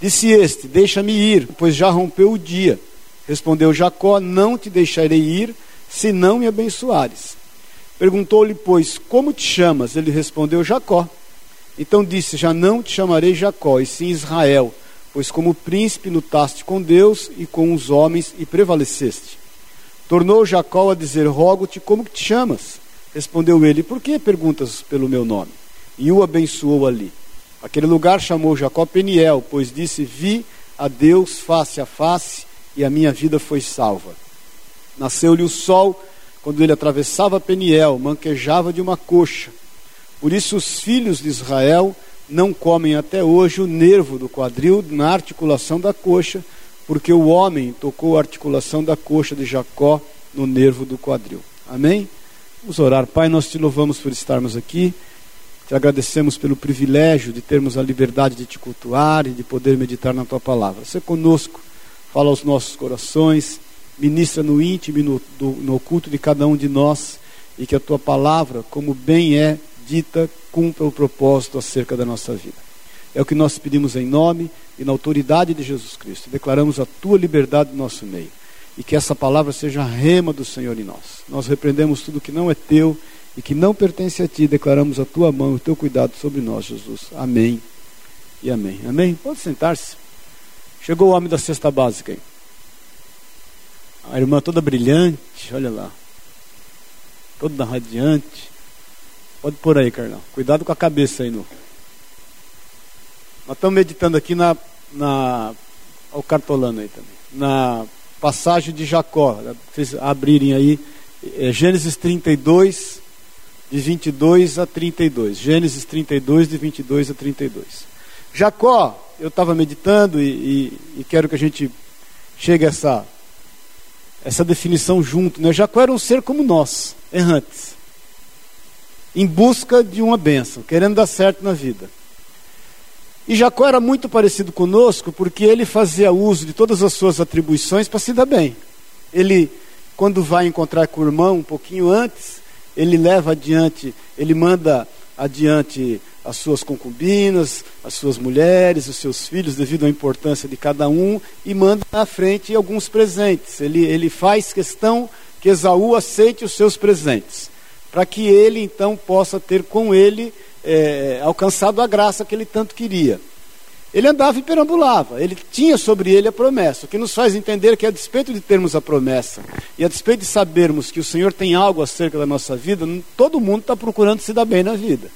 Disse este: Deixa-me ir, pois já rompeu o dia. Respondeu Jacó: Não te deixarei ir, se não me abençoares. Perguntou-lhe, pois, como te chamas? Ele respondeu: Jacó. Então disse: Já não te chamarei Jacó, e sim Israel, pois como príncipe lutaste com Deus e com os homens e prevaleceste. Tornou Jacó a dizer: Rogo-te, como te chamas? Respondeu ele: Por que perguntas pelo meu nome? E o abençoou ali. Aquele lugar chamou Jacó Peniel, pois disse: Vi a Deus face a face e a minha vida foi salva. Nasceu-lhe o sol quando ele atravessava Peniel, manquejava de uma coxa. Por isso os filhos de Israel não comem até hoje o nervo do quadril na articulação da coxa, porque o homem tocou a articulação da coxa de Jacó no nervo do quadril. Amém? Vamos orar. Pai, nós te louvamos por estarmos aqui. Te agradecemos pelo privilégio de termos a liberdade de te cultuar e de poder meditar na tua palavra. Ser conosco, fala aos nossos corações, ministra no íntimo e no, do, no oculto de cada um de nós e que a tua palavra, como bem é dita, cumpra o propósito acerca da nossa vida. É o que nós pedimos em nome e na autoridade de Jesus Cristo. Declaramos a tua liberdade no nosso meio. E que essa palavra seja a rema do Senhor em nós. Nós repreendemos tudo que não é teu e que não pertence a ti, declaramos a tua mão, o teu cuidado sobre nós, Jesus. Amém e amém. Amém? Pode sentar-se. Chegou o homem da cesta básica aí. A irmã toda brilhante, olha lá. Toda radiante. Pode pôr aí, Carlão. Cuidado com a cabeça aí, no. Nós estamos meditando aqui na. na o cartolano aí também. Na passagem de Jacó. Vocês abrirem aí. É Gênesis 32, de 22 a 32. Gênesis 32, de 22 a 32. Jacó, eu estava meditando e, e, e, quero que a gente chegue a essa, essa definição junto. Né? Jacó era um ser como nós, errantes, em busca de uma bênção, querendo dar certo na vida. E Jacó era muito parecido conosco porque ele fazia uso de todas as suas atribuições para se dar bem. Ele, quando vai encontrar com o irmão um pouquinho antes, ele leva adiante, ele manda adiante as suas concubinas, as suas mulheres, os seus filhos, devido à importância de cada um, e manda à frente alguns presentes. Ele, ele faz questão que Esaú aceite os seus presentes, para que ele então possa ter com ele é, alcançado a graça que ele tanto queria. Ele andava e perambulava, ele tinha sobre ele a promessa, o que nos faz entender que, a despeito de termos a promessa e a despeito de sabermos que o Senhor tem algo acerca da nossa vida, todo mundo está procurando se dar bem na vida.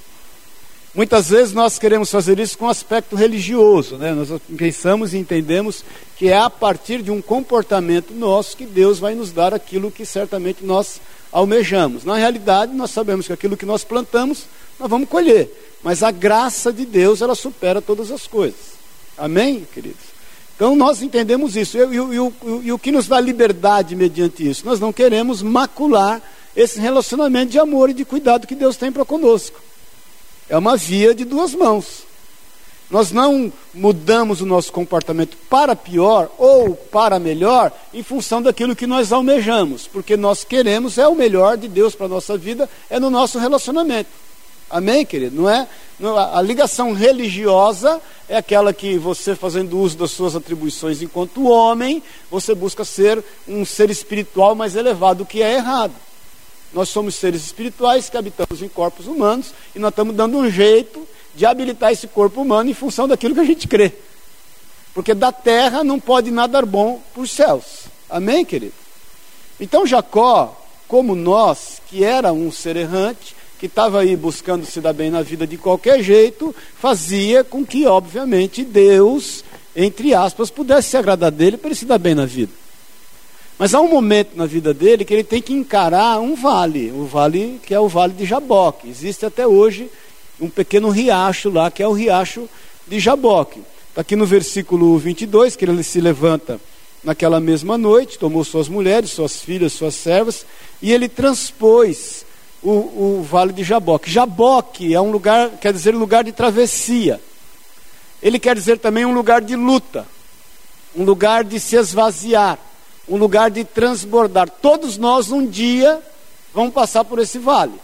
Muitas vezes nós queremos fazer isso com aspecto religioso, né? nós pensamos e entendemos que é a partir de um comportamento nosso que Deus vai nos dar aquilo que certamente nós almejamos. Na realidade, nós sabemos que aquilo que nós plantamos, nós vamos colher. Mas a graça de Deus, ela supera todas as coisas. Amém, queridos? Então nós entendemos isso. E, e, e, e, o que nos dá liberdade mediante isso? Nós não queremos macular esse relacionamento de amor e de cuidado que Deus tem para conosco. É uma via de duas mãos. Nós não mudamos o nosso comportamento para pior ou para melhor em função daquilo que nós almejamos, porque nós queremos é o melhor de Deus para a nossa vida, é no nosso relacionamento. Amém, querido? Não é? A ligação religiosa é aquela que você, fazendo uso das suas atribuições enquanto homem, você busca ser um ser espiritual mais elevado, o que é errado. Nós somos seres espirituais que habitamos em corpos humanos e nós estamos dando um jeito de habilitar esse corpo humano em função daquilo que a gente crê. Porque da terra não pode nada bom os céus. Amém, querido? Então Jacó, como nós, que era um ser errante, que estava aí buscando se dar bem na vida de qualquer jeito, fazia com que, obviamente, Deus, entre aspas, pudesse se agradar dele para ele se dar bem na vida. Mas há um momento na vida dele que ele tem que encarar um vale, o vale que é o vale de Jaboque. Existe até hoje um pequeno riacho lá, que é o riacho de Jaboque. Está aqui no versículo 22, que ele se levanta naquela mesma noite, tomou suas mulheres, suas filhas, suas servas, e ele transpôs o, o vale de Jaboque. Jaboque é um lugar, quer dizer, lugar de travessia. Ele quer dizer também um lugar de luta, um lugar de se esvaziar, um lugar de transbordar. Todos nós um dia vamos passar por esse vale.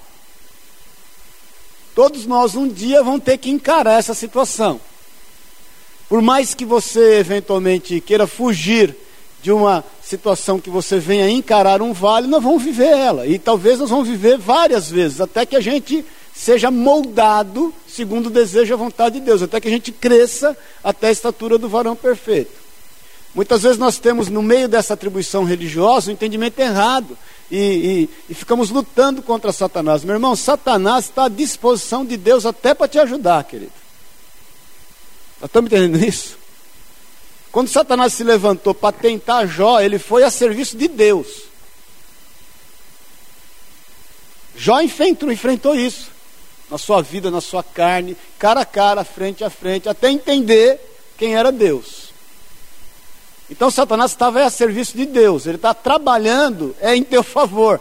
Todos nós um dia vamos ter que encarar essa situação. Por mais que você eventualmente queira fugir de uma situação que você venha encarar um vale, nós vamos viver ela. E talvez nós vamos viver várias vezes, até que a gente seja moldado segundo o desejo e a vontade de Deus, até que a gente cresça até a estatura do varão perfeito. Muitas vezes nós temos no meio dessa atribuição religiosa um entendimento errado e, e, e ficamos lutando contra Satanás. Meu irmão, Satanás está à disposição de Deus até para te ajudar, querido. Estamos entendendo isso? Quando Satanás se levantou para tentar Jó, ele foi a serviço de Deus. Jó enfrentou, enfrentou isso na sua vida, na sua carne, cara a cara, frente a frente, até entender quem era Deus. Então Satanás estava a serviço de Deus, ele está trabalhando é em teu favor,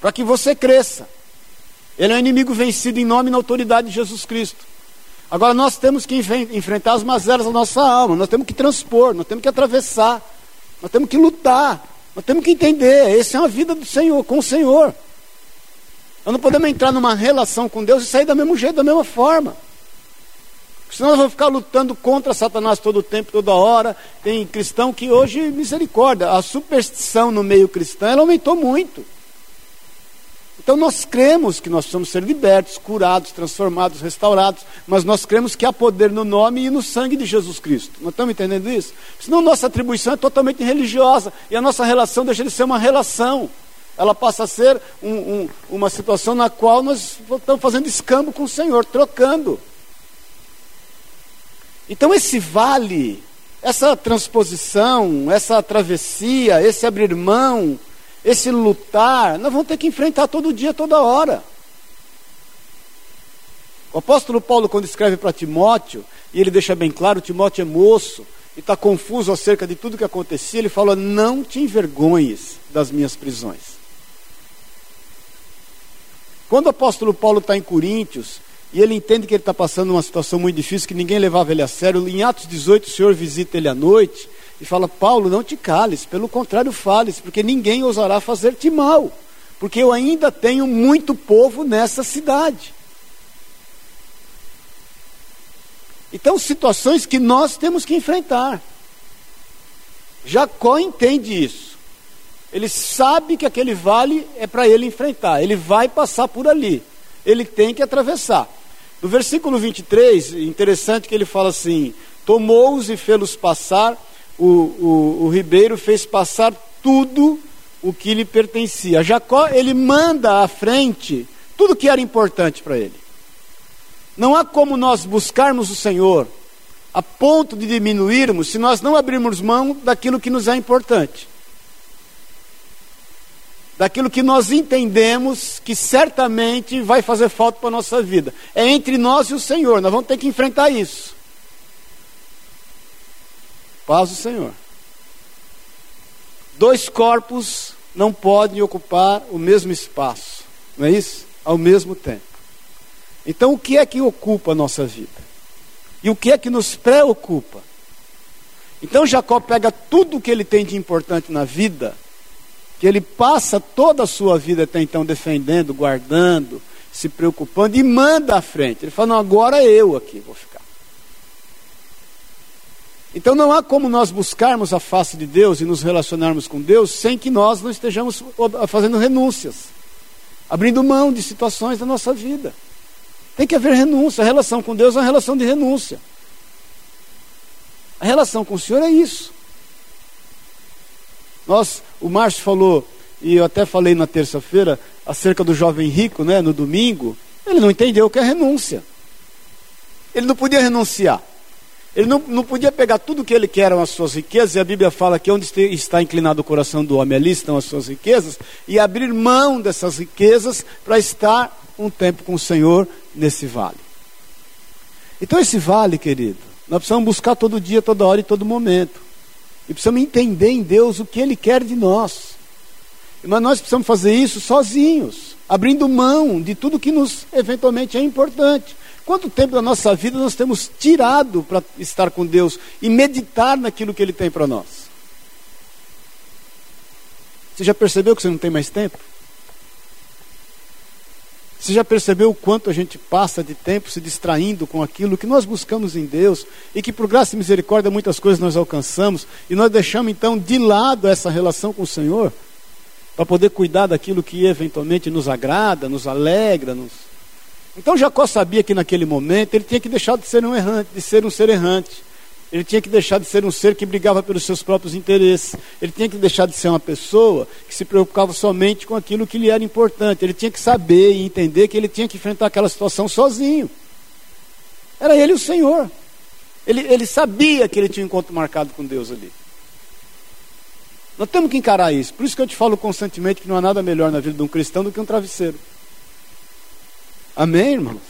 para que você cresça. Ele é um inimigo vencido em nome e na autoridade de Jesus Cristo. Agora nós temos que enfrentar as mazelas da nossa alma, nós temos que transpor, nós temos que atravessar, nós temos que lutar, nós temos que entender, essa é uma vida do Senhor, com o Senhor. Nós não podemos entrar numa relação com Deus e sair do mesmo jeito, da mesma forma. Senão nós vamos ficar lutando contra Satanás todo o tempo, toda hora. Tem cristão que hoje, misericórdia, a superstição no meio cristão, ela aumentou muito. Então nós cremos que nós precisamos ser libertos, curados, transformados, restaurados, mas nós cremos que há poder no nome e no sangue de Jesus Cristo. Nós estamos entendendo isso? Senão nossa atribuição é totalmente religiosa e a nossa relação deixa de ser uma relação. Ela passa a ser um, um, uma situação na qual nós estamos fazendo escambo com o Senhor, trocando. Então esse vale, essa transposição, essa travessia, esse abrir mão, esse lutar, nós vamos ter que enfrentar todo dia, toda hora. O apóstolo Paulo, quando escreve para Timóteo, e ele deixa bem claro: Timóteo é moço e está confuso acerca de tudo que acontecia, ele fala: Não te envergonhes das minhas prisões. Quando o apóstolo Paulo está em Coríntios, e ele entende que ele está passando uma situação muito difícil, que ninguém levava ele a sério, em Atos 18 o Senhor visita ele à noite, e fala: Paulo, não te cales, pelo contrário, fales, porque ninguém ousará fazer-te mal, porque eu ainda tenho muito povo nessa cidade. Então, situações que nós temos que enfrentar. Jacó entende isso. Ele sabe que aquele vale é para ele enfrentar. Ele vai passar por ali. Ele tem que atravessar. No versículo 23, interessante que ele fala assim: Tomou-os e fê-los passar o, o, o ribeiro fez passar tudo o que lhe pertencia. Jacó, ele manda à frente tudo que era importante para ele. Não há como nós buscarmos o Senhor a ponto de diminuirmos se nós não abrirmos mão daquilo que nos é importante. Daquilo que nós entendemos que certamente vai fazer falta para a nossa vida. É entre nós e o Senhor, nós vamos ter que enfrentar isso. Paz do Senhor. Dois corpos não podem ocupar o mesmo espaço, não é isso? Ao mesmo tempo. Então, o que é que ocupa a nossa vida? E o que é que nos preocupa? Então, Jacó pega tudo o que ele tem de importante na vida, que ele passa toda a sua vida até então defendendo, guardando, se preocupando, e manda à frente. Ele fala: Não, agora eu aqui vou ficar. Então não há como nós buscarmos a face de Deus e nos relacionarmos com Deus sem que nós não estejamos fazendo renúncias, abrindo mão de situações da nossa vida. Tem que haver renúncia. A relação com Deus é uma relação de renúncia. A relação com o Senhor é isso. Nós, o Márcio falou, e eu até falei na terça-feira, acerca do jovem rico, né, no domingo, ele não entendeu o que é renúncia. Ele não podia renunciar. Ele não, não podia pegar tudo que ele quer, eram as suas riquezas, e a Bíblia fala que onde está inclinado o coração do homem, ali estão as suas riquezas, e abrir mão dessas riquezas para estar um tempo com o Senhor nesse vale. Então, esse vale, querido, nós precisamos buscar todo dia, toda hora e todo momento. E precisamos entender em Deus o que Ele quer de nós. Mas nós precisamos fazer isso sozinhos, abrindo mão de tudo que nos eventualmente é importante. Quanto tempo da nossa vida nós temos tirado para estar com Deus e meditar naquilo que Ele tem para nós? Você já percebeu que você não tem mais tempo? Você já percebeu o quanto a gente passa de tempo se distraindo com aquilo que nós buscamos em Deus e que, por graça e misericórdia, muitas coisas nós alcançamos e nós deixamos então de lado essa relação com o Senhor para poder cuidar daquilo que eventualmente nos agrada, nos alegra, nos... Então Jacó sabia que naquele momento ele tinha que deixar de ser um errante, de ser um ser errante. Ele tinha que deixar de ser um ser que brigava pelos seus próprios interesses. Ele tinha que deixar de ser uma pessoa que se preocupava somente com aquilo que lhe era importante. Ele tinha que saber e entender que ele tinha que enfrentar aquela situação sozinho. Era ele o Senhor. Ele, ele sabia que ele tinha um encontro marcado com Deus ali. Nós temos que encarar isso. Por isso que eu te falo constantemente que não há nada melhor na vida de um cristão do que um travesseiro. Amém, irmãos?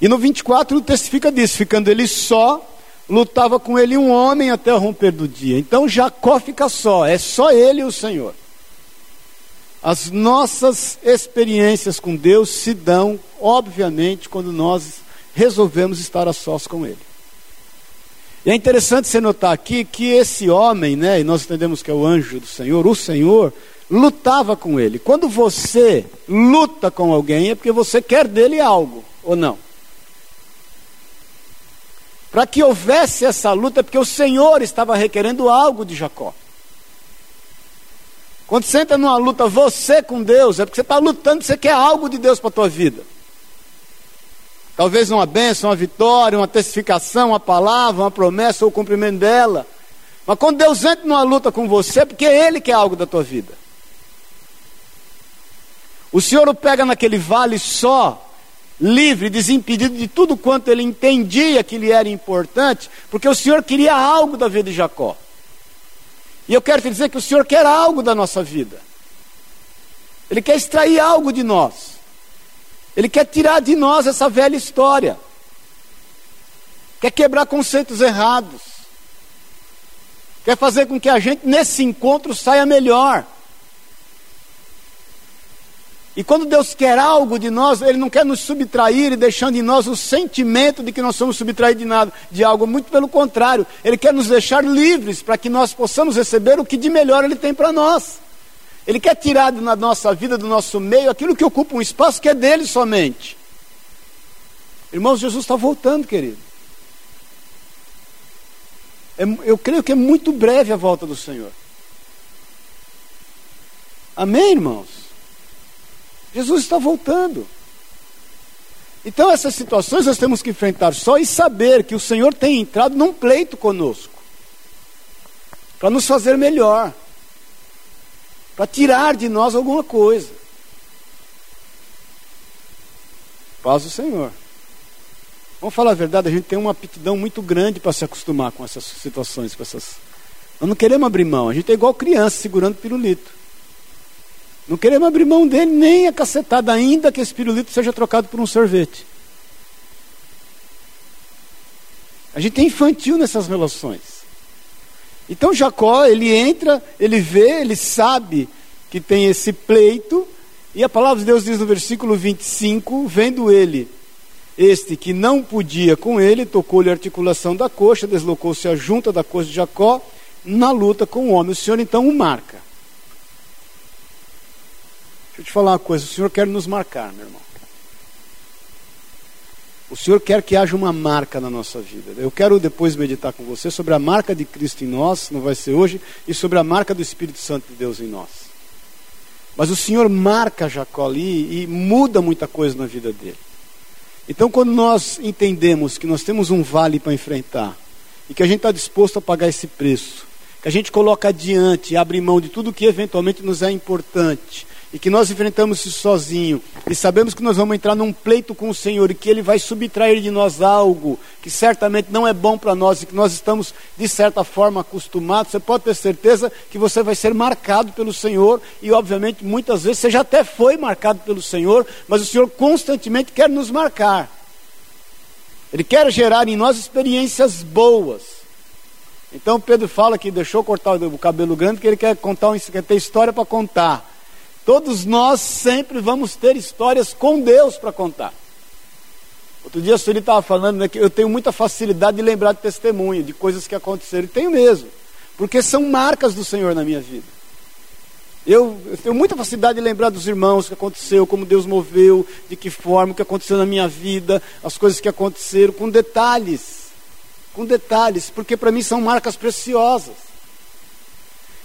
E no 24 testifica disso, ficando ele só, lutava com ele um homem até o romper do dia. Então Jacó fica só, é só ele e o Senhor. As nossas experiências com Deus se dão, obviamente, quando nós resolvemos estar a sós com Ele. E é interessante você notar aqui que esse homem, né, e nós entendemos que é o anjo do Senhor, o Senhor, lutava com ele. Quando você luta com alguém, é porque você quer dele algo, ou não? Para que houvesse essa luta, é porque o Senhor estava requerendo algo de Jacó. Quando você entra numa luta, você com Deus, é porque você está lutando, você quer algo de Deus para a tua vida. Talvez uma bênção, uma vitória, uma testificação, uma palavra, uma promessa ou o cumprimento dela. Mas quando Deus entra numa luta com você, é porque Ele quer algo da tua vida. O Senhor o pega naquele vale só, livre, desimpedido de tudo quanto ele entendia que lhe era importante, porque o Senhor queria algo da vida de Jacó. E eu quero te dizer que o Senhor quer algo da nossa vida. Ele quer extrair algo de nós. Ele quer tirar de nós essa velha história. Quer quebrar conceitos errados. Quer fazer com que a gente, nesse encontro, saia melhor. E quando Deus quer algo de nós, Ele não quer nos subtrair e deixando em nós o sentimento de que nós somos subtraídos de nada, de algo, muito pelo contrário, Ele quer nos deixar livres para que nós possamos receber o que de melhor Ele tem para nós. Ele quer tirar da nossa vida, do nosso meio, aquilo que ocupa um espaço que é dele somente. Irmãos, Jesus está voltando, querido. É, eu creio que é muito breve a volta do Senhor. Amém, irmãos? Jesus está voltando. Então, essas situações nós temos que enfrentar só e saber que o Senhor tem entrado num pleito conosco para nos fazer melhor, para tirar de nós alguma coisa. Paz do Senhor. Vamos falar a verdade, a gente tem uma aptidão muito grande para se acostumar com essas situações, com essas. Nós não queremos abrir mão, a gente é igual criança segurando pirulito. Não queremos abrir mão dele nem a cacetada, ainda que esse pirulito seja trocado por um sorvete. A gente é infantil nessas relações. Então Jacó, ele entra, ele vê, ele sabe que tem esse pleito, e a palavra de Deus diz no versículo 25: vendo ele este que não podia com ele, tocou-lhe a articulação da coxa, deslocou-se a junta da coxa de Jacó na luta com o homem. O Senhor então o marca. Deixa eu te falar uma coisa: o Senhor quer nos marcar, meu irmão. O Senhor quer que haja uma marca na nossa vida. Eu quero depois meditar com você sobre a marca de Cristo em nós, não vai ser hoje, e sobre a marca do Espírito Santo de Deus em nós. Mas o Senhor marca Jacó ali e muda muita coisa na vida dele. Então, quando nós entendemos que nós temos um vale para enfrentar e que a gente está disposto a pagar esse preço, que a gente coloca adiante e abre mão de tudo que eventualmente nos é importante, e que nós enfrentamos isso sozinho, e sabemos que nós vamos entrar num pleito com o Senhor e que Ele vai subtrair de nós algo que certamente não é bom para nós e que nós estamos, de certa forma, acostumados, você pode ter certeza que você vai ser marcado pelo Senhor, e obviamente muitas vezes você já até foi marcado pelo Senhor, mas o Senhor constantemente quer nos marcar. Ele quer gerar em nós experiências boas. Então Pedro fala que deixou cortar o cabelo grande, que ele quer contar, quer ter história para contar. Todos nós sempre vamos ter histórias com Deus para contar. Outro dia a Sueli estava falando né, que eu tenho muita facilidade de lembrar de testemunho, de coisas que aconteceram. E tenho mesmo, porque são marcas do Senhor na minha vida. Eu, eu, tenho muita facilidade de lembrar dos irmãos, o que aconteceu, como Deus moveu, de que forma, o que aconteceu na minha vida, as coisas que aconteceram, com detalhes. Com detalhes, porque para mim são marcas preciosas.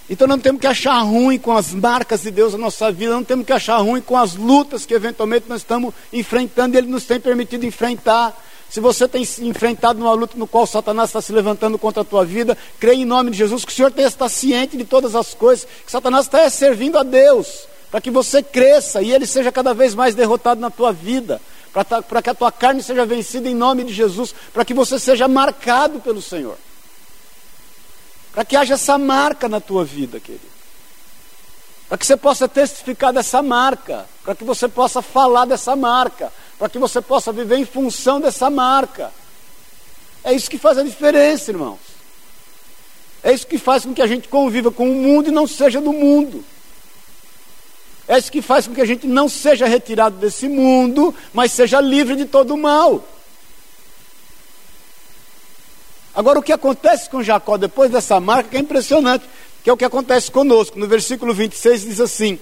Então não temos que achar ruim com as marcas de Deus na nossa vida, não temos que achar ruim com as lutas que eventualmente nós estamos enfrentando, Ele nos tem permitido enfrentar. Se você tem enfrentado numa luta no qual Satanás está se levantando contra a tua vida, creia em nome de Jesus que o Senhor estar ciente de todas as coisas, que Satanás está servindo a Deus, para que você cresça e ele seja cada vez mais derrotado na tua vida, para que a tua carne seja vencida em nome de Jesus, para que você seja marcado pelo Senhor. Para que haja essa marca na tua vida, querido. Para que você possa testificar dessa marca, para que você possa falar dessa marca, para que você possa viver em função dessa marca. É isso que faz a diferença, irmãos. É isso que faz com que a gente conviva com o mundo e não seja do mundo. É isso que faz com que a gente não seja retirado desse mundo, mas seja livre de todo o mal. Agora, o que acontece com Jacó depois dessa marca, é impressionante, que é o que acontece conosco. No versículo 26 diz assim: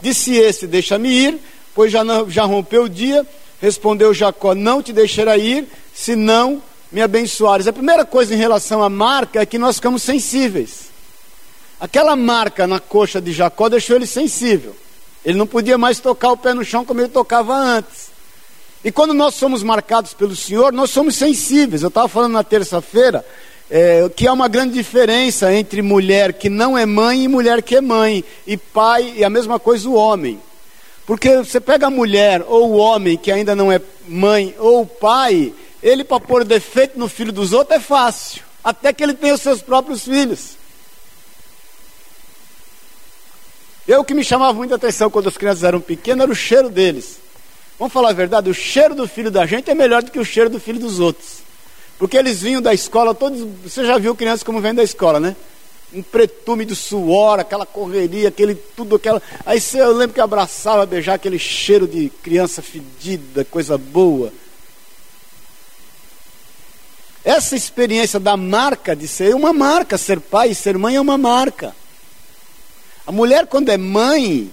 Disse esse: Deixa-me ir, pois já, não, já rompeu o dia, Respondeu Jacó: Não te deixarei ir, se não me abençoares. A primeira coisa em relação à marca é que nós ficamos sensíveis. Aquela marca na coxa de Jacó deixou ele sensível. Ele não podia mais tocar o pé no chão como ele tocava antes. E quando nós somos marcados pelo Senhor, nós somos sensíveis. Eu estava falando na terça-feira é, que há uma grande diferença entre mulher que não é mãe e mulher que é mãe, e pai, e a mesma coisa o homem. Porque você pega a mulher ou o homem que ainda não é mãe ou pai, ele para pôr defeito no filho dos outros é fácil, até que ele tenha os seus próprios filhos. Eu que me chamava muita atenção quando as crianças eram pequenas era o cheiro deles. Vamos falar a verdade, o cheiro do filho da gente é melhor do que o cheiro do filho dos outros. Porque eles vinham da escola, todos. Você já viu crianças como vêm da escola, né? um pretume de suor, aquela correria, aquele tudo aquela. Aí você, eu lembro que abraçava, beijar aquele cheiro de criança fedida, coisa boa. Essa experiência da marca de ser uma marca, ser pai e ser mãe é uma marca. A mulher quando é mãe,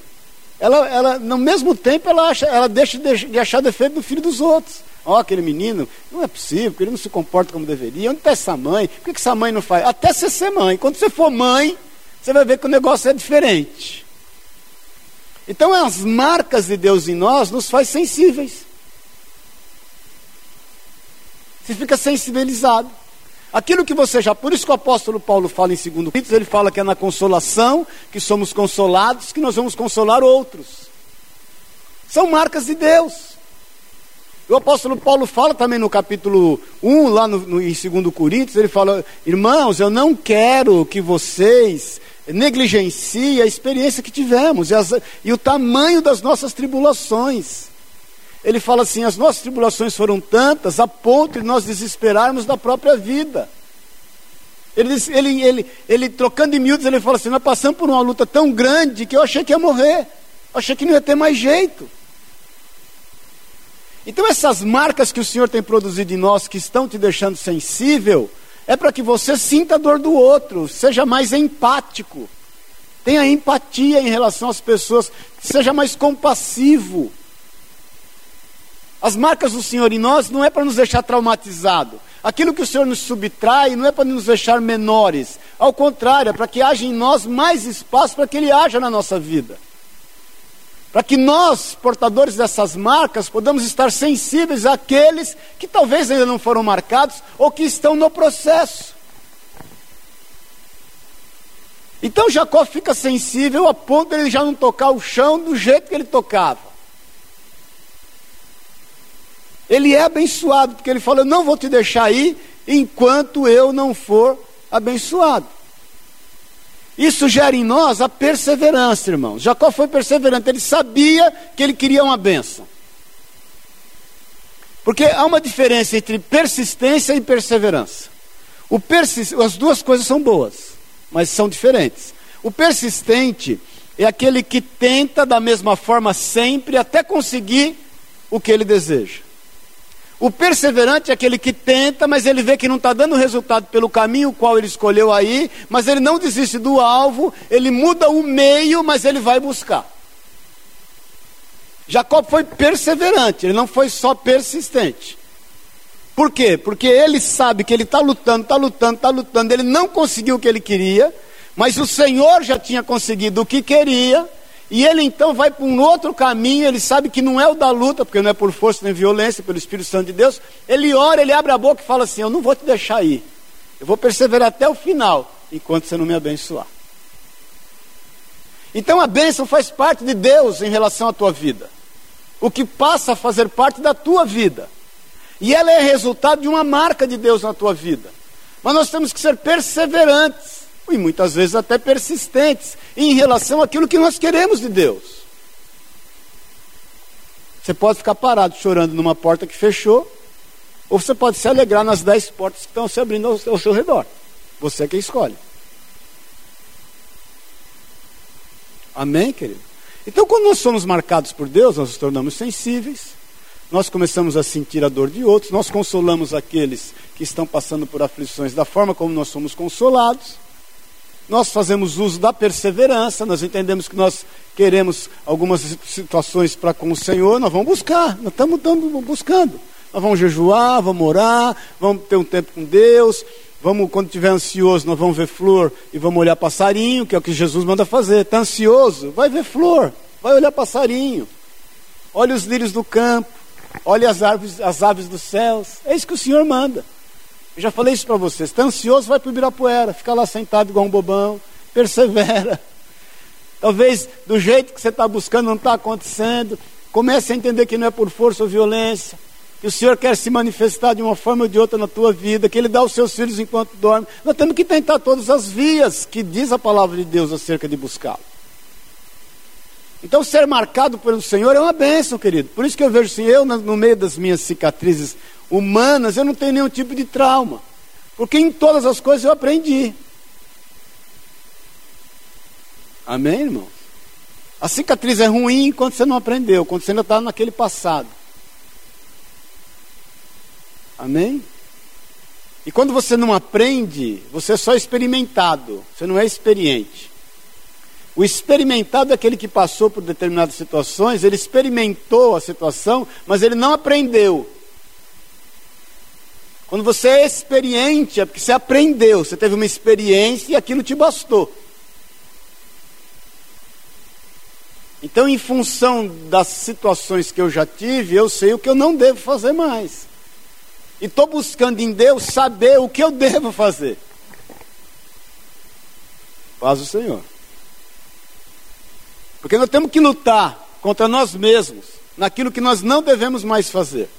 ela, ela no mesmo tempo ela, acha, ela deixa de achar defeito no filho dos outros. Ó, oh, aquele menino, não é possível, ele não se comporta como deveria. Onde está essa mãe? Por que, que essa mãe não faz? Até você ser mãe. Quando você for mãe, você vai ver que o negócio é diferente. Então, as marcas de Deus em nós nos faz sensíveis. Você fica sensibilizado. Aquilo que você já, por isso que o apóstolo Paulo fala em 2 Coríntios, ele fala que é na consolação que somos consolados, que nós vamos consolar outros. São marcas de Deus. O apóstolo Paulo fala também no capítulo 1, lá no, no, em 2 Coríntios, ele fala: Irmãos, eu não quero que vocês negligenciem a experiência que tivemos e, as, e o tamanho das nossas tribulações. Ele fala assim: as nossas tribulações foram tantas a ponto de nós desesperarmos da própria vida. Ele, ele, ele, ele trocando em miúdos, ele fala assim: Nós passamos por uma luta tão grande que eu achei que ia morrer, achei que não ia ter mais jeito. Então, essas marcas que o Senhor tem produzido em nós, que estão te deixando sensível, é para que você sinta a dor do outro, seja mais empático, tenha empatia em relação às pessoas, seja mais compassivo. As marcas do Senhor em nós não é para nos deixar traumatizado. Aquilo que o Senhor nos subtrai não é para nos deixar menores. Ao contrário, é para que haja em nós mais espaço para que Ele haja na nossa vida para que nós, portadores dessas marcas, podamos estar sensíveis àqueles que talvez ainda não foram marcados ou que estão no processo. Então Jacó fica sensível a ponto de ele já não tocar o chão do jeito que ele tocava. Ele é abençoado, porque ele fala: Eu não vou te deixar ir enquanto eu não for abençoado. Isso gera em nós a perseverança, irmãos. Jacó foi perseverante, ele sabia que ele queria uma benção. Porque há uma diferença entre persistência e perseverança. As duas coisas são boas, mas são diferentes. O persistente é aquele que tenta da mesma forma sempre até conseguir o que ele deseja. O perseverante é aquele que tenta, mas ele vê que não está dando resultado pelo caminho qual ele escolheu aí, mas ele não desiste do alvo, ele muda o meio, mas ele vai buscar. Jacó foi perseverante, ele não foi só persistente. Por quê? Porque ele sabe que ele está lutando, está lutando, está lutando, ele não conseguiu o que ele queria, mas o Senhor já tinha conseguido o que queria, e ele então vai para um outro caminho, ele sabe que não é o da luta, porque não é por força nem violência, pelo Espírito Santo de Deus. Ele ora, ele abre a boca e fala assim: Eu não vou te deixar ir, eu vou perseverar até o final, enquanto você não me abençoar. Então a bênção faz parte de Deus em relação à tua vida o que passa a fazer parte da tua vida. E ela é resultado de uma marca de Deus na tua vida. Mas nós temos que ser perseverantes, e muitas vezes até persistentes, em relação àquilo que nós queremos de Deus. Você pode ficar parado chorando numa porta que fechou, ou você pode se alegrar nas dez portas que estão se abrindo ao, seu redor. Você é quem escolhe. Amém, querido? Então, quando nós somos marcados por Deus, nós nos tornamos sensíveis, nós começamos a sentir a dor de outros, nós consolamos aqueles que estão passando por aflições da forma como nós somos consolados. Nós fazemos uso da perseverança, nós entendemos que nós queremos algumas situações para com o Senhor, nós vamos buscar, nós estamos buscando. Nós vamos jejuar, vamos orar, vamos ter um tempo com Deus, Vamos, quando estiver ansioso, nós vamos ver flor e vamos olhar passarinho, que é o que Jesus manda fazer. Está ansioso? Vai ver flor, vai olhar passarinho. Olha os lírios do campo, olha as árvores, as aves dos céus. É isso que o Senhor manda. Eu já falei isso para vocês. Está ansioso, vai para o Ibirapuera, fica lá sentado igual um bobão, persevera. Talvez do jeito que você está buscando não está acontecendo. Comece a entender que não é por força ou violência que o Senhor quer se manifestar de uma forma ou de outra na tua vida, que Ele dá aos seus filhos enquanto dorme. Nós temos que tentar todas as vias que diz a palavra de Deus acerca de buscá-lo. Então, ser marcado pelo Senhor é uma bênção, querido. Por isso que eu vejo assim, eu no meio das minhas cicatrizes humanas, eu não tenho nenhum tipo de trauma. Porque em todas as coisas eu aprendi. Amém, irmão? A cicatriz é ruim quando você não aprendeu, quando você ainda está naquele passado. Amém? E quando você não aprende, você é só experimentado, você não é experiente. O experimentado é aquele que passou por determinadas situações, ele experimentou a situação, mas ele não aprendeu. Quando você é experiente, é porque você aprendeu, você teve uma experiência e aquilo te bastou. Então, em função das situações que eu já tive, eu sei o que eu não devo fazer mais. E estou buscando em Deus saber o que eu devo fazer. Faz o Senhor. Porque nós temos que lutar contra nós mesmos, naquilo que nós não devemos mais fazer.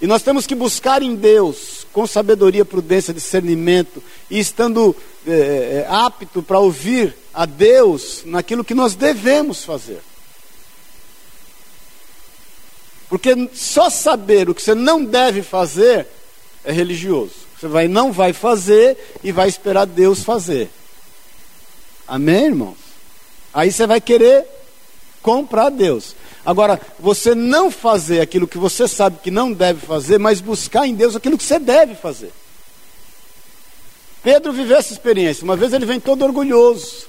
E nós temos que buscar em Deus, com sabedoria, prudência, discernimento, e estando é, apto para ouvir a Deus naquilo que nós devemos fazer. Porque só saber o que você não deve fazer é religioso. Você vai, não vai fazer e vai esperar Deus fazer. Amém, irmãos? Aí você vai querer comprar Deus. Agora, você não fazer aquilo que você sabe que não deve fazer, mas buscar em Deus aquilo que você deve fazer. Pedro viveu essa experiência. Uma vez ele vem todo orgulhoso.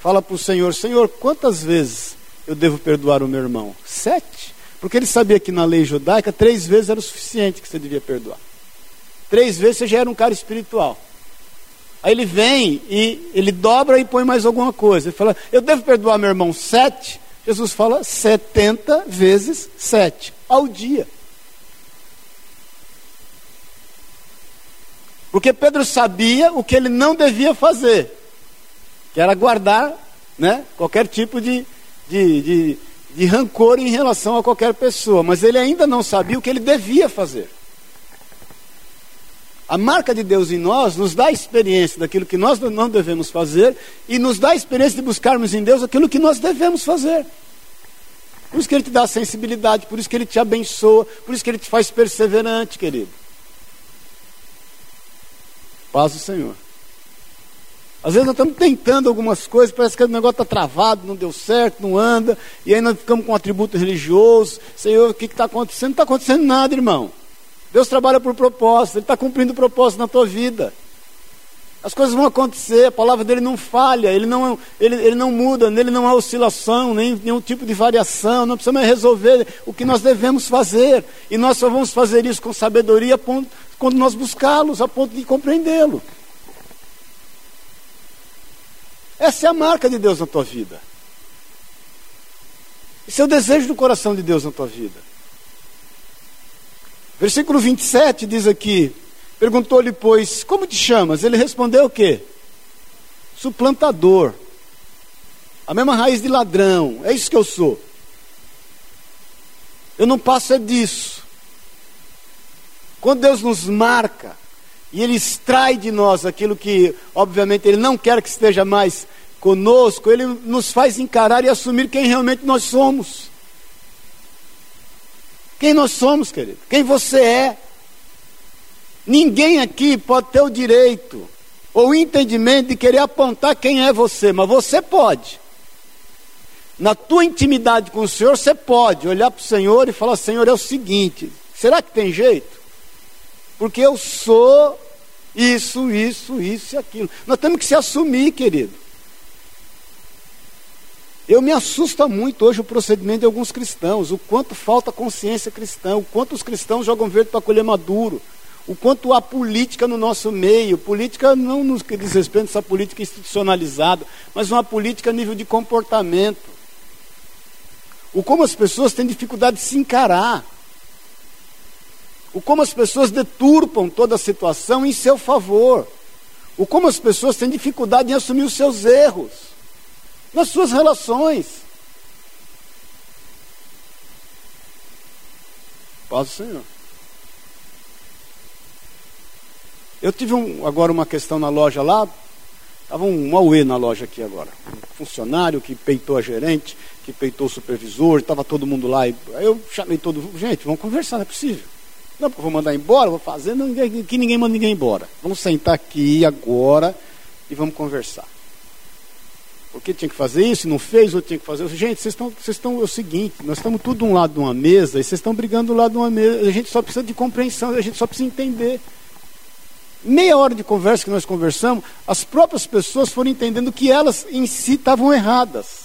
Fala para o Senhor: Senhor, quantas vezes eu devo perdoar o meu irmão? Sete. Porque ele sabia que na lei judaica, três vezes era o suficiente que você devia perdoar. Três vezes você já era um cara espiritual. Aí ele vem e ele dobra e põe mais alguma coisa. Ele fala, eu devo perdoar meu irmão sete? Jesus fala, setenta vezes sete, ao dia. Porque Pedro sabia o que ele não devia fazer, que era guardar né, qualquer tipo de, de, de de rancor em relação a qualquer pessoa, mas ele ainda não sabia o que ele devia fazer. A marca de Deus em nós nos dá a experiência daquilo que nós não devemos fazer e nos dá a experiência de buscarmos em Deus aquilo que nós devemos fazer. Por isso que Ele te dá sensibilidade, por isso que Ele te abençoa, por isso que Ele te faz perseverante, querido. Paz do Senhor. Às vezes nós estamos tentando algumas coisas, parece que o negócio está travado, não deu certo, não anda, e aí nós ficamos com um atributo religioso. Senhor, o que está acontecendo? Não está acontecendo nada, irmão. Deus trabalha por propósito, Ele está cumprindo o propósito na tua vida. As coisas vão acontecer, a palavra dele não falha, ele não, ele, ele não muda, nele não há oscilação, nem nenhum tipo de variação, não precisamos resolver o que nós devemos fazer. E nós só vamos fazer isso com sabedoria ponto, quando nós buscá-los, a ponto de compreendê-lo. Essa é a marca de Deus na tua vida. Esse é o desejo do coração de Deus na tua vida. Versículo 27 diz aqui: Perguntou-lhe, pois, como te chamas? Ele respondeu o quê? Suplantador. A mesma raiz de ladrão. É isso que eu sou. Eu não passo é disso. Quando Deus nos marca e Ele extrai de nós aquilo que, obviamente, Ele não quer que esteja mais conosco, Ele nos faz encarar e assumir quem realmente nós somos. Quem nós somos, querido? Quem você é? Ninguém aqui pode ter o direito ou o entendimento de querer apontar quem é você, mas você pode. Na tua intimidade com o Senhor, você pode olhar para o Senhor e falar: Senhor, é o seguinte, será que tem jeito? Porque eu sou isso, isso, isso e aquilo. Nós temos que se assumir, querido. Eu me assusta muito hoje o procedimento de alguns cristãos, o quanto falta consciência cristã, o quanto os cristãos jogam verde para colher maduro o quanto há política no nosso meio, política não nos diz respeito a essa política institucionalizada, mas uma política a nível de comportamento. O como as pessoas têm dificuldade de se encarar. O como as pessoas deturpam toda a situação em seu favor. O como as pessoas têm dificuldade em assumir os seus erros nas suas relações. Paz do Senhor. Eu tive um, agora uma questão na loja lá, estava um Mauê na loja aqui agora. Um funcionário que peitou a gerente, que peitou o supervisor, estava todo mundo lá. E, aí eu chamei todo mundo, gente, vamos conversar, não é possível. Não, porque eu vou mandar embora, vou fazer, não, que ninguém manda ninguém embora. Vamos sentar aqui agora e vamos conversar. Porque tinha que fazer isso, não fez, ou tinha que fazer. Gente, vocês estão, vocês estão, é o seguinte, nós estamos tudo um lado de uma mesa e vocês estão brigando do lado de uma mesa. A gente só precisa de compreensão, a gente só precisa entender meia hora de conversa que nós conversamos, as próprias pessoas foram entendendo que elas em si estavam erradas.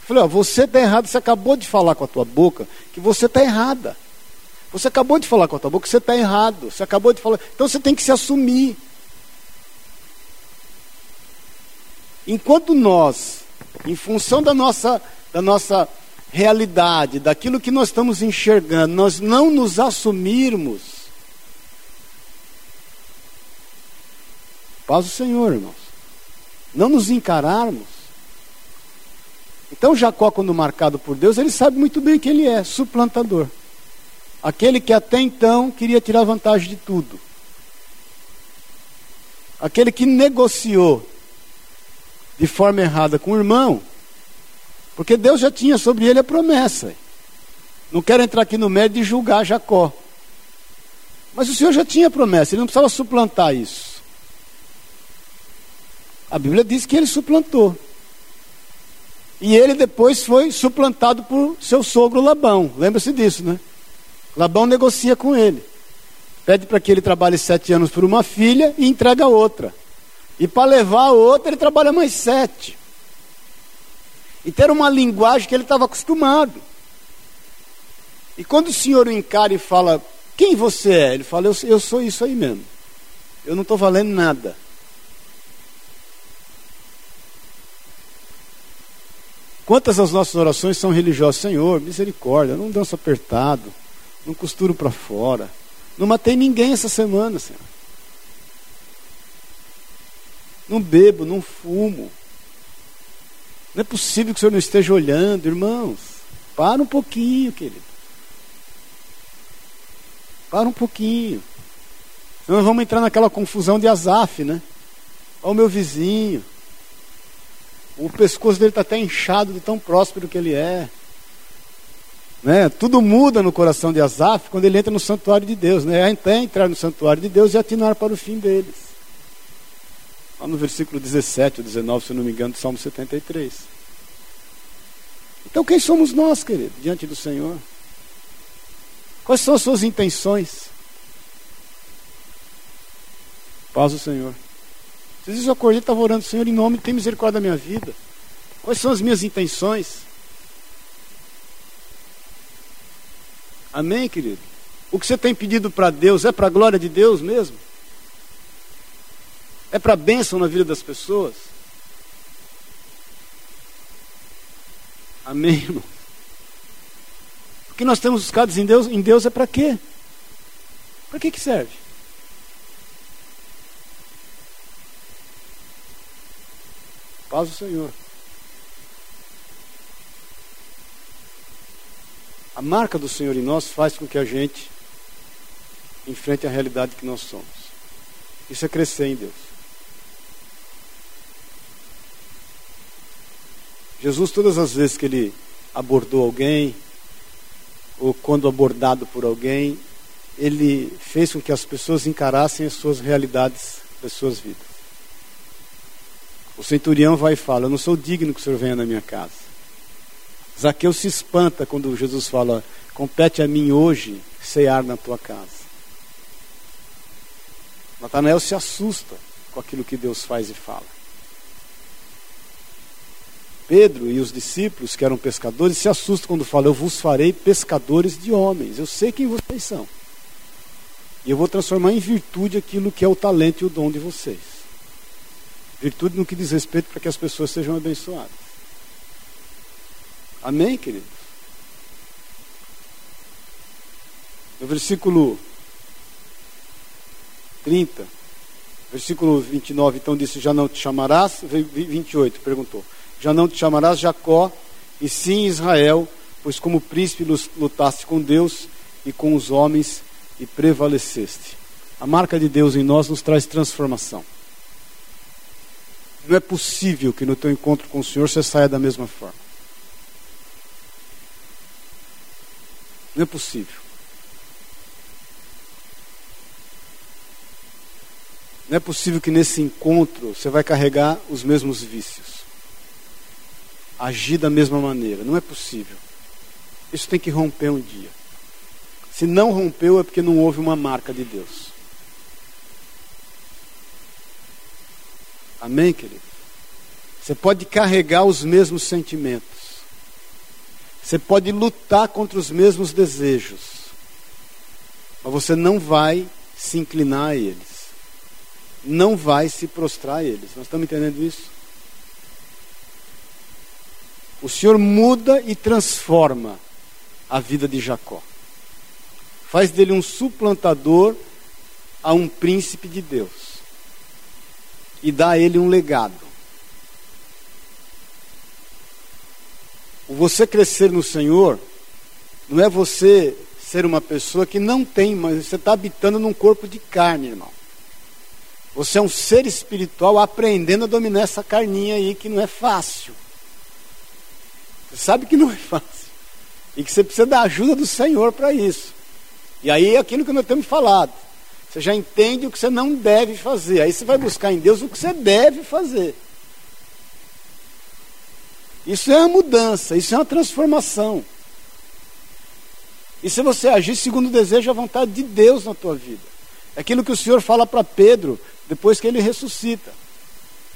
Eu falei, ó, você está errado, você acabou de falar com a tua boca que você está errada. Você acabou de falar com a tua boca que você está errado. Você acabou de falar. Então você tem que se assumir. Enquanto nós, em função da nossa, da nossa realidade, daquilo que nós estamos enxergando, nós não nos assumirmos, Paz do Senhor, irmãos. Não nos encararmos. Então Jacó, quando marcado por Deus, ele sabe muito bem que ele é suplantador. Aquele que até então queria tirar vantagem de tudo. Aquele que negociou de forma errada com o irmão, porque Deus já tinha sobre ele a promessa. Não quero entrar aqui no mérito de julgar Jacó. Mas o Senhor já tinha promessa, ele não precisava suplantar isso. A Bíblia diz que ele suplantou. E ele depois foi suplantado por seu sogro Labão. Lembra-se disso, né? Labão negocia com ele. Pede para que ele trabalhe sete anos por uma filha e entrega outra. E para levar a outra, ele trabalha mais sete. E ter uma linguagem que ele estava acostumado. E quando o senhor o encara e fala, quem você é? Ele fala, eu, eu sou isso aí mesmo. Eu não estou valendo nada. Quantas das nossas orações são religiosas? Senhor, misericórdia, não danço apertado, não costuro para fora, não matei ninguém essa semana, Senhor. Não bebo, não fumo. Não é possível que o Senhor não esteja olhando, irmãos. Para um pouquinho, querido. Para um pouquinho. Senão nós vamos entrar naquela confusão de Azaf, né? Olha o meu vizinho. O pescoço dele está até inchado de tão próspero que ele é. Né? Tudo muda no coração de Asaf quando ele entra no santuário de Deus. Né? Até entrar no santuário de Deus e atinar para o fim deles. Lá no versículo 17 ou 19, se não me engano, do Salmo 73. Então quem somos nós, querido, diante do Senhor? Quais são as suas intenções? Paz do Senhor. Às vezes eu acordei e estava orando, Senhor, em nome, tem misericórdia da minha vida. Quais são as minhas intenções? Amém, querido? O que você tem pedido para Deus é para a glória de Deus mesmo? É para bênção na vida das pessoas? Amém, irmão? O que nós temos buscado em Deus, em Deus é para quê? Para que, que serve? Paz do Senhor. A marca do Senhor em nós faz com que a gente enfrente a realidade que nós somos. Isso é crescer em Deus. Jesus, todas as vezes que ele abordou alguém, ou quando abordado por alguém, ele fez com que as pessoas encarassem as suas realidades das suas vidas. O centurião vai e fala: Eu não sou digno que o senhor venha na minha casa. Zaqueu se espanta quando Jesus fala: Compete a mim hoje cear na tua casa. Natanael se assusta com aquilo que Deus faz e fala. Pedro e os discípulos, que eram pescadores, se assustam quando fala: Eu vos farei pescadores de homens. Eu sei quem vocês são. E eu vou transformar em virtude aquilo que é o talento e o dom de vocês. Virtude no que diz respeito para que as pessoas sejam abençoadas. Amém, queridos? No versículo 30, versículo 29, então disse: Já não te chamarás. 28, perguntou: Já não te chamarás Jacó, e sim Israel, pois como príncipe lutaste com Deus e com os homens e prevaleceste. A marca de Deus em nós nos traz transformação. Não é possível que no teu encontro com o Senhor você saia da mesma forma. Não é possível. Não é possível que nesse encontro você vai carregar os mesmos vícios. Agir da mesma maneira. Não é possível. Isso tem que romper um dia. Se não rompeu, é porque não houve uma marca de Deus. Amém, querido? Você pode carregar os mesmos sentimentos. Você pode lutar contra os mesmos desejos. Mas você não vai se inclinar a eles. Não vai se prostrar a eles. Nós estamos entendendo isso? O Senhor muda e transforma a vida de Jacó faz dele um suplantador a um príncipe de Deus e dá a ele um legado. O você crescer no Senhor não é você ser uma pessoa que não tem, mas você está habitando num corpo de carne, irmão. Você é um ser espiritual aprendendo a dominar essa carninha aí que não é fácil. Você sabe que não é fácil. E que você precisa da ajuda do Senhor para isso. E aí é aquilo que nós temos falado. Você já entende o que você não deve fazer. Aí você vai buscar em Deus o que você deve fazer. Isso é uma mudança, isso é uma transformação. E se você agir segundo o desejo e a vontade de Deus na tua vida. É aquilo que o Senhor fala para Pedro depois que ele ressuscita.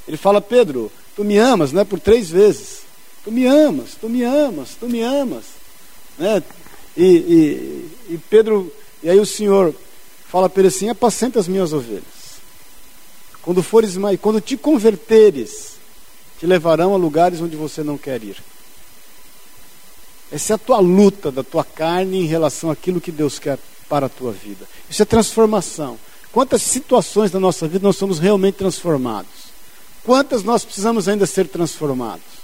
Ele fala, Pedro, tu me amas, né? Por três vezes. Tu me amas, tu me amas, tu me amas. Né? E, e, e Pedro, e aí o Senhor fala para ele assim: apacenta as minhas ovelhas. Quando fores mais, quando te converteres, te levarão a lugares onde você não quer ir. Essa é a tua luta da tua carne em relação àquilo que Deus quer para a tua vida. Isso é transformação. Quantas situações da nossa vida nós somos realmente transformados? Quantas nós precisamos ainda ser transformados?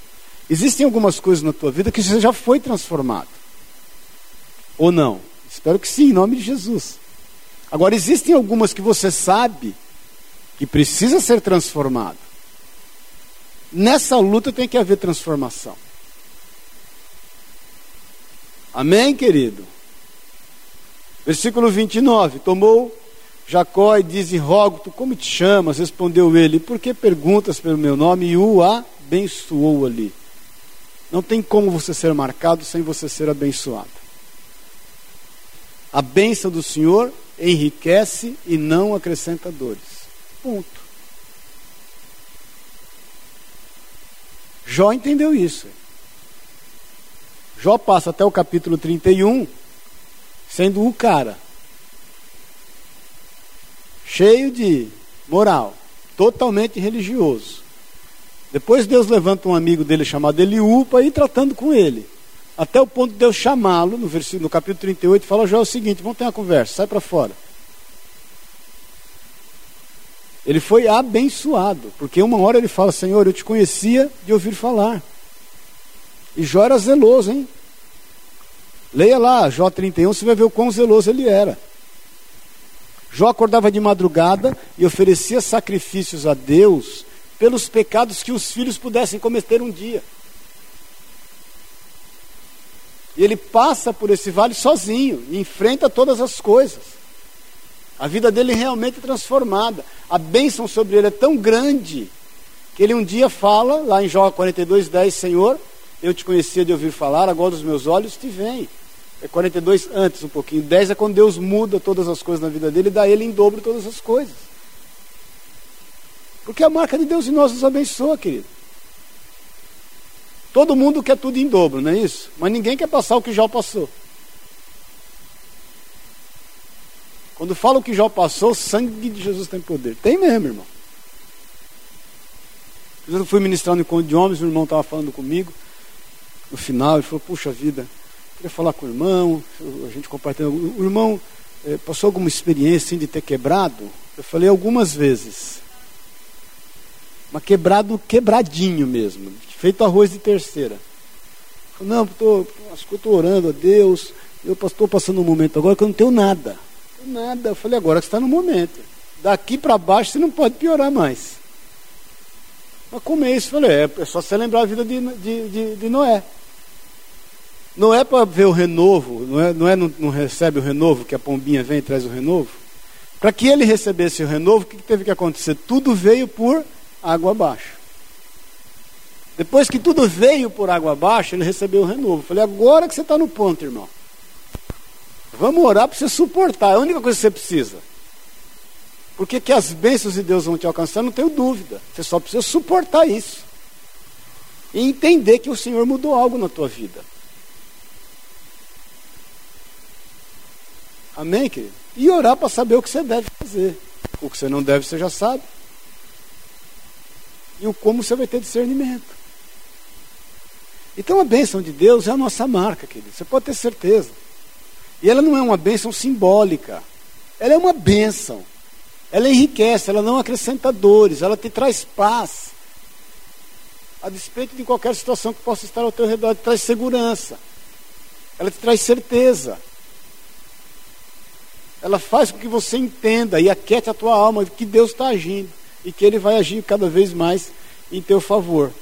Existem algumas coisas na tua vida que você já foi transformado. Ou não? Espero que sim, em nome de Jesus. Agora, existem algumas que você sabe que precisa ser transformado. Nessa luta tem que haver transformação. Amém, querido? Versículo 29. Tomou Jacó e disse: Rogo-te, como te chamas? Respondeu ele: Por que perguntas pelo meu nome? E o abençoou ali. Não tem como você ser marcado sem você ser abençoado. A bênção do Senhor enriquece e não acrescenta dores. Ponto. Jó entendeu isso. Jó passa até o capítulo 31 sendo o cara. Cheio de moral, totalmente religioso. Depois Deus levanta um amigo dele chamado Eliú para ir tratando com ele. Até o ponto de Deus chamá-lo, no, versículo, no capítulo 38, fala Jó é o seguinte: vamos ter uma conversa, sai para fora. Ele foi abençoado, porque uma hora ele fala: Senhor, eu te conhecia de ouvir falar. E Jó era zeloso, hein? Leia lá, Jó 31, você vai ver o quão zeloso ele era. Jó acordava de madrugada e oferecia sacrifícios a Deus pelos pecados que os filhos pudessem cometer um dia. E ele passa por esse vale sozinho e enfrenta todas as coisas. A vida dele é realmente transformada. A bênção sobre ele é tão grande que ele um dia fala, lá em Jó 42, 10, Senhor, eu te conhecia de ouvir falar, agora os meus olhos te veem. É 42 antes um pouquinho. 10 é quando Deus muda todas as coisas na vida dele e dá a ele em dobro todas as coisas. Porque a marca de Deus em nós nos abençoa, querido. Todo mundo quer tudo em dobro, não é isso? Mas ninguém quer passar o que Jó passou. Quando fala o que Jó passou, o sangue de Jesus tem poder. Tem mesmo, irmão. Eu fui ministrando no encontro de homens, o irmão estava falando comigo. No final, ele falou: Puxa vida, queria falar com o irmão. A gente compartilhou. O irmão eh, passou alguma experiência assim, de ter quebrado? Eu falei algumas vezes. Mas quebrado, quebradinho mesmo feito arroz de terceira. Não, tô, acho que eu estou orando a Deus, eu estou passando um momento agora que eu não tenho nada. Nada. Eu falei, agora que está no momento. Daqui para baixo você não pode piorar mais. Mas como é isso? Eu falei, é, é só você lembrar a vida de, de, de, de Noé. Não é para ver o renovo, não é, não, é não, não, recebe o renovo, que a pombinha vem e traz o renovo. Para que ele recebesse o renovo, o que teve que acontecer? Tudo veio por água abaixo. Depois que tudo veio por água abaixo, ele recebeu o renovo. falei, agora que você está no ponto, irmão. Vamos orar para você suportar. É a única coisa que você precisa. Porque que as bênçãos de Deus vão te alcançar, não tenho dúvida. Você só precisa suportar isso. E entender que o Senhor mudou algo na tua vida. Amém, querido? E orar para saber o que você deve fazer. O que você não deve, você já sabe. E o como você vai ter discernimento. Então a bênção de Deus é a nossa marca, querido. Você pode ter certeza. E ela não é uma bênção simbólica. Ela é uma bênção. Ela enriquece, ela não acrescenta dores, ela te traz paz. A despeito de qualquer situação que possa estar ao teu redor, ela te traz segurança. Ela te traz certeza. Ela faz com que você entenda e aquete a tua alma de que Deus está agindo e que Ele vai agir cada vez mais em teu favor.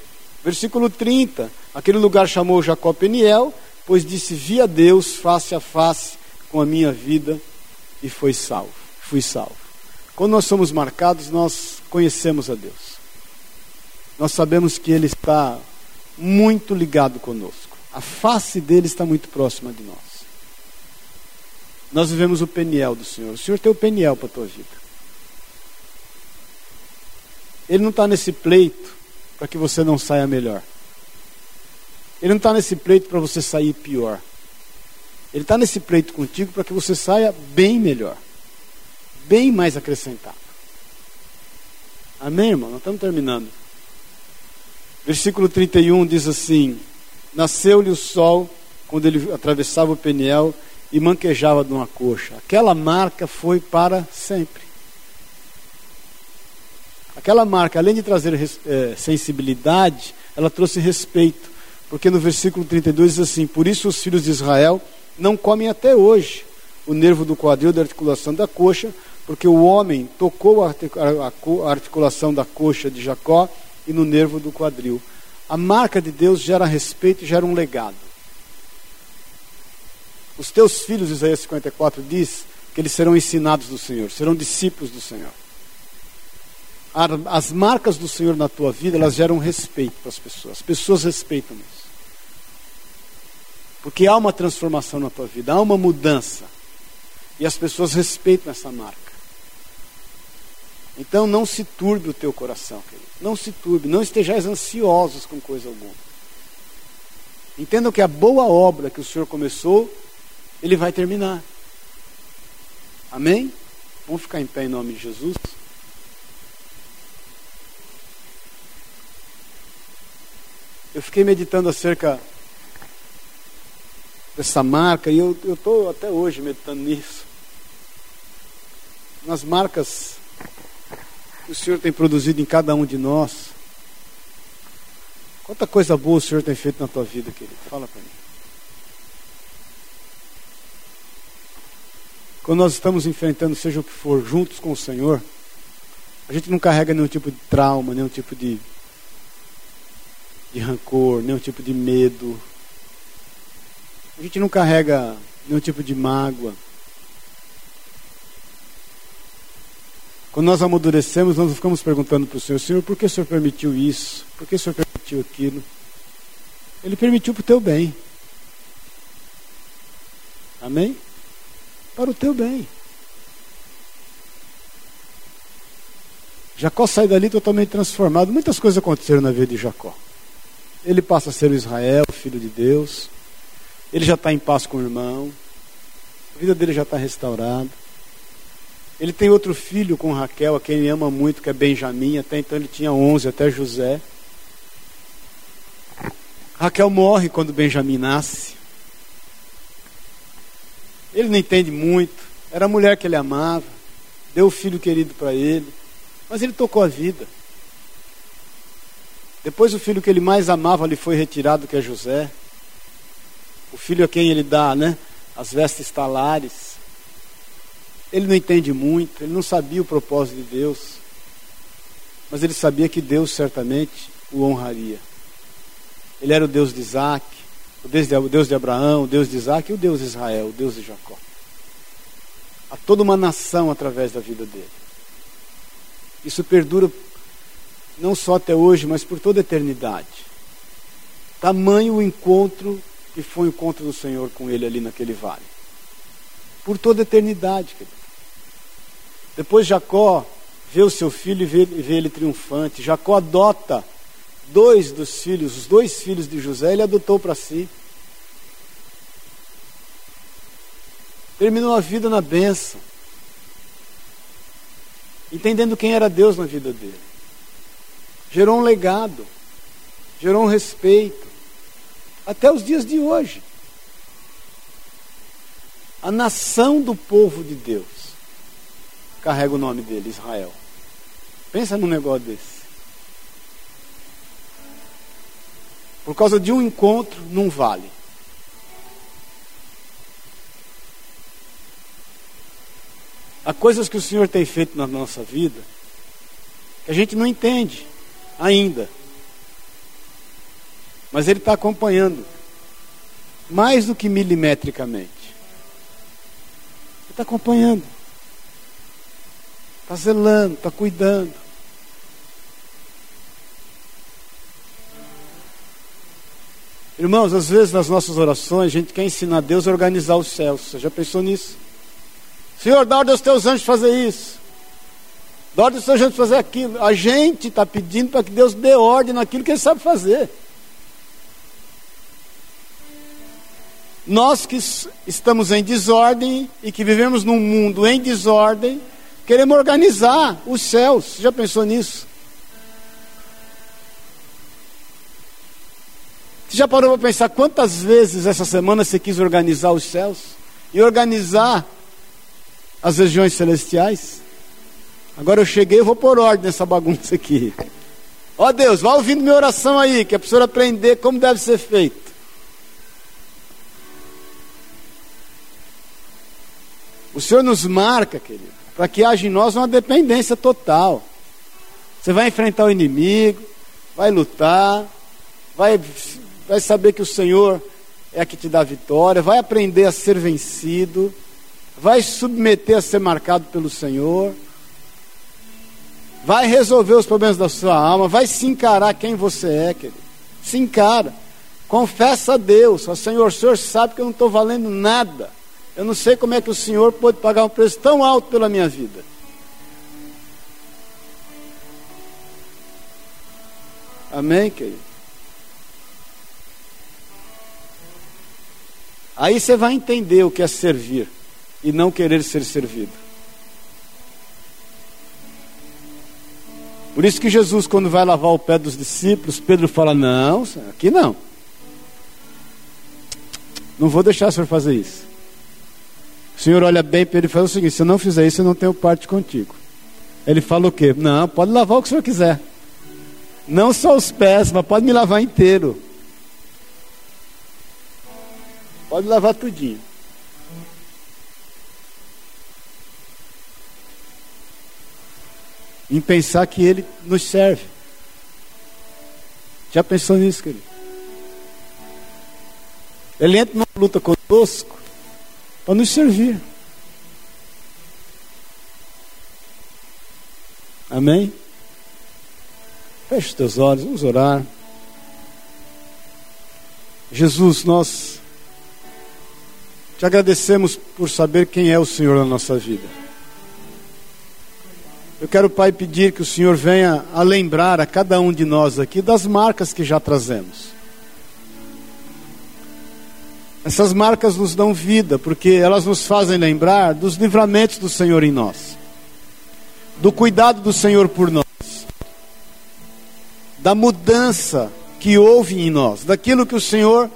Versículo 30. Aquele lugar chamou Jacó Peniel, pois disse: Vi a Deus face a face com a minha vida e foi salvo. Fui salvo. Quando nós somos marcados, nós conhecemos a Deus. Nós sabemos que Ele está muito ligado conosco. A face dele está muito próxima de nós. Nós vivemos o Peniel do Senhor. O Senhor tem o Peniel para a tua vida. Ele não está nesse pleito para que você não saia melhor. Ele não está nesse pleito para você sair pior. Ele está nesse pleito contigo para que você saia bem melhor, bem mais acrescentado. Amém, irmão? Nós estamos terminando. Versículo 31 diz assim: Nasceu-lhe o sol quando ele atravessava o Peniel e manquejava de uma coxa. Aquela marca foi para sempre. Aquela marca, além de trazer é, sensibilidade, ela trouxe respeito. Porque no versículo 32 diz assim: Por isso os filhos de Israel não comem até hoje o nervo do quadril da articulação da coxa, porque o homem tocou a articulação da coxa de Jacó e no nervo do quadril. A marca de Deus gera respeito e gera um legado. Os teus filhos, Isaías 54 diz que eles serão ensinados do Senhor, serão discípulos do Senhor as marcas do Senhor na tua vida, elas geram respeito para as pessoas. As pessoas respeitam isso. Porque há uma transformação na tua vida, há uma mudança. E as pessoas respeitam essa marca. Então não se turbe o teu coração, querido. Não se turbe, não estejais ansiosos com coisa alguma. Entendam que a boa obra que o Senhor começou, Ele vai terminar. Amém? Vamos ficar em pé em nome de Jesus. Eu fiquei meditando acerca dessa marca e eu estou até hoje meditando nisso. Nas marcas que o Senhor tem produzido em cada um de nós. Quanta coisa boa o Senhor tem feito na tua vida, querido. Fala para mim. Quando nós estamos enfrentando, seja o que for, juntos com o Senhor, a gente não carrega nenhum tipo de trauma, nenhum tipo de de rancor, nenhum tipo de medo. A gente não carrega nenhum tipo de mágoa. Quando nós amadurecemos, nós ficamos perguntando para o Senhor: Senhor, por que o Senhor permitiu isso? Por que o Senhor permitiu aquilo? Ele permitiu para o teu bem. Amém? Para o teu bem. Jacó sai dali totalmente transformado. Muitas coisas aconteceram na vida de Jacó. Ele passa a ser o Israel, filho de Deus. Ele já está em paz com o irmão. A vida dele já está restaurada. Ele tem outro filho com Raquel, a quem ele ama muito, que é Benjamim. Até então ele tinha 11, até José. Raquel morre quando Benjamim nasce. Ele não entende muito. Era a mulher que ele amava. Deu o filho querido para ele. Mas ele tocou a vida. Depois o filho que ele mais amava lhe foi retirado, que é José. O filho a quem ele dá, né? As vestes talares. Ele não entende muito, ele não sabia o propósito de Deus. Mas ele sabia que Deus certamente o honraria. Ele era o Deus de Isaac, o Deus de, Abraão, o Deus de Isaac e o Deus de Israel, o Deus de Jacó. Há toda uma nação através da vida dele. Isso perdura não só até hoje, mas por toda a eternidade. Tamanho o encontro que foi o encontro do Senhor com ele ali naquele vale. Por toda a eternidade, querido. Depois Jacó vê o seu filho e vê, vê ele triunfante. Jacó adota dois dos filhos, os dois filhos de José, ele adotou para si. Terminou a vida na bênção. Entendendo quem era Deus na vida dele gerou um legado, gerou um respeito, até os dias de hoje. A nação do povo de Deus carrega o nome dele, Israel. Pensa num negócio desse. Por causa de um encontro num vale. Há coisas que o Senhor tem feito na nossa vida que a gente não entende ainda. Mas ele está acompanhando, mais do que milimetricamente. Ele está acompanhando, está zelando, está cuidando. Irmãos, às vezes nas nossas orações a gente quer ensinar Deus a organizar os céus. Você já pensou nisso? Senhor, dá ordem aos teus anjos fazer isso. Dá ordem ao gente fazer aquilo. A gente está pedindo para que Deus dê ordem naquilo que Ele sabe fazer. Nós que estamos em desordem e que vivemos num mundo em desordem, queremos organizar os céus. Já pensou nisso? Você já parou para pensar quantas vezes essa semana você quis organizar os céus e organizar as regiões celestiais? Agora eu cheguei, eu vou pôr ordem nessa bagunça aqui. Ó oh, Deus, vá ouvindo minha oração aí, que é para o senhor aprender como deve ser feito. O Senhor nos marca, querido, para que haja em nós uma dependência total. Você vai enfrentar o inimigo, vai lutar, vai, vai saber que o Senhor é a que te dá vitória, vai aprender a ser vencido, vai submeter a ser marcado pelo Senhor Vai resolver os problemas da sua alma, vai se encarar quem você é, querido. Se encara. Confessa a Deus, ó Senhor, o Senhor sabe que eu não estou valendo nada. Eu não sei como é que o Senhor pode pagar um preço tão alto pela minha vida. Amém, querido? Aí você vai entender o que é servir e não querer ser servido. Por isso que Jesus, quando vai lavar o pé dos discípulos, Pedro fala: Não, aqui não. Não vou deixar o senhor fazer isso. O senhor olha bem para ele e fala o seguinte: se eu não fizer isso, eu não tenho parte contigo. Ele fala o quê? Não, pode lavar o que o senhor quiser. Não só os pés, mas pode me lavar inteiro. Pode lavar tudinho. Em pensar que Ele nos serve. Já pensou nisso, querido? Ele entra numa luta conosco para nos servir. Amém? Feche os teus olhos, vamos orar. Jesus, nós te agradecemos por saber quem é o Senhor na nossa vida. Eu quero, Pai, pedir que o Senhor venha a lembrar a cada um de nós aqui das marcas que já trazemos. Essas marcas nos dão vida, porque elas nos fazem lembrar dos livramentos do Senhor em nós, do cuidado do Senhor por nós, da mudança que houve em nós, daquilo que o Senhor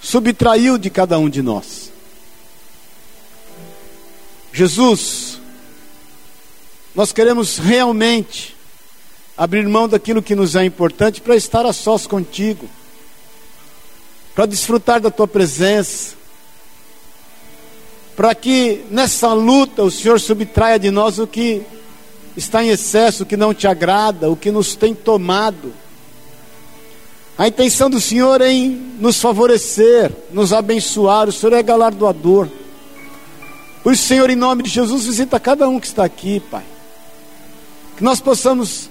subtraiu de cada um de nós. Jesus, nós queremos realmente abrir mão daquilo que nos é importante para estar a sós contigo para desfrutar da tua presença, para que nessa luta o Senhor subtraia de nós o que está em excesso, o que não te agrada, o que nos tem tomado. A intenção do Senhor é em nos favorecer, nos abençoar, o Senhor é galardoador. Por isso, Senhor, em nome de Jesus, visita cada um que está aqui, Pai. Que nós possamos,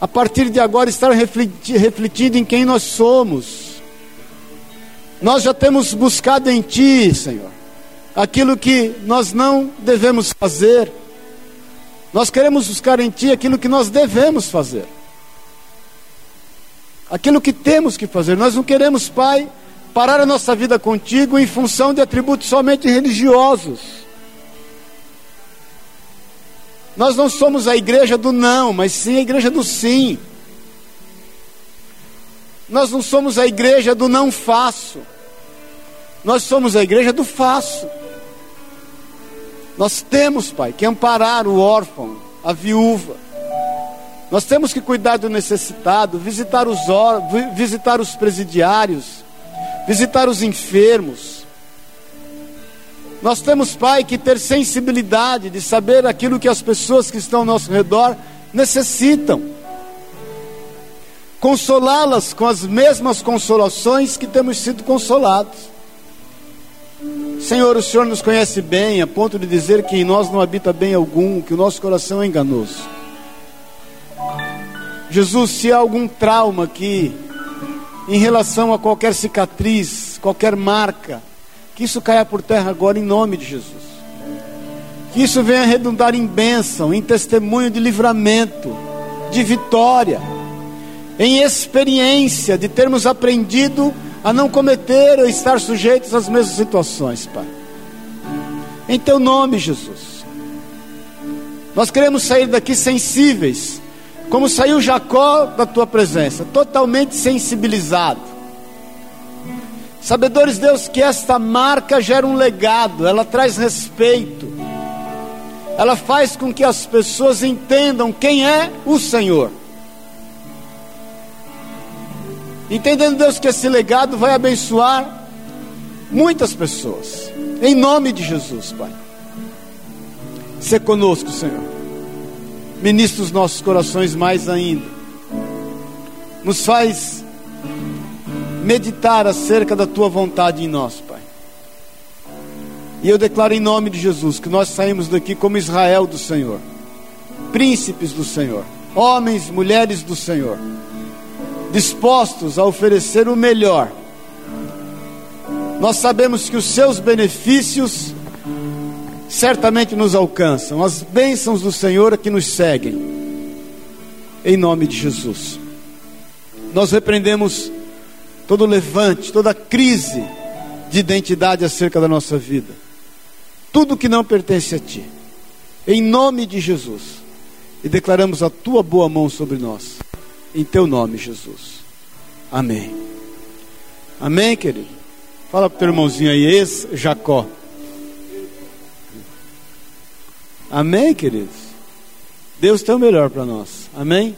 a partir de agora, estar refletindo em quem nós somos nós já temos buscado em Ti, Senhor, aquilo que nós não devemos fazer. Nós queremos buscar em Ti aquilo que nós devemos fazer. Aquilo que temos que fazer. Nós não queremos, Pai, parar a nossa vida contigo em função de atributos somente religiosos. Nós não somos a igreja do não, mas sim a igreja do sim. Nós não somos a igreja do não faço. Nós somos a igreja do faço. Nós temos, Pai, que amparar o órfão, a viúva. Nós temos que cuidar do necessitado, visitar os, visitar os presidiários, visitar os enfermos. Nós temos, Pai, que ter sensibilidade de saber aquilo que as pessoas que estão ao nosso redor necessitam consolá-las com as mesmas consolações que temos sido consolados. Senhor, o Senhor nos conhece bem, a ponto de dizer que em nós não habita bem algum, que o nosso coração é enganoso. Jesus, se há algum trauma aqui, em relação a qualquer cicatriz, qualquer marca, que isso caia por terra agora em nome de Jesus. Que isso venha redundar em bênção, em testemunho de livramento, de vitória em experiência de termos aprendido a não cometer ou estar sujeitos às mesmas situações, Pai. Em Teu nome, Jesus. Nós queremos sair daqui sensíveis, como saiu Jacó da Tua presença, totalmente sensibilizado. Sabedores, Deus, que esta marca gera um legado, ela traz respeito, ela faz com que as pessoas entendam quem é o Senhor. Entendendo, Deus, que esse legado vai abençoar muitas pessoas. Em nome de Jesus, Pai. Se conosco, Senhor. Ministra os nossos corações mais ainda. Nos faz meditar acerca da tua vontade em nós, Pai. E eu declaro em nome de Jesus que nós saímos daqui como Israel do Senhor, príncipes do Senhor, homens, mulheres do Senhor dispostos a oferecer o melhor. Nós sabemos que os seus benefícios certamente nos alcançam, as bênçãos do Senhor é que nos seguem, em nome de Jesus. Nós repreendemos todo levante, toda crise de identidade acerca da nossa vida. Tudo que não pertence a Ti. Em nome de Jesus. E declaramos a Tua boa mão sobre nós. Em Teu nome, Jesus. Amém. Amém, querido? Fala para o teu irmãozinho aí, ex-Jacó. Amém, queridos? Deus tem o melhor para nós. Amém?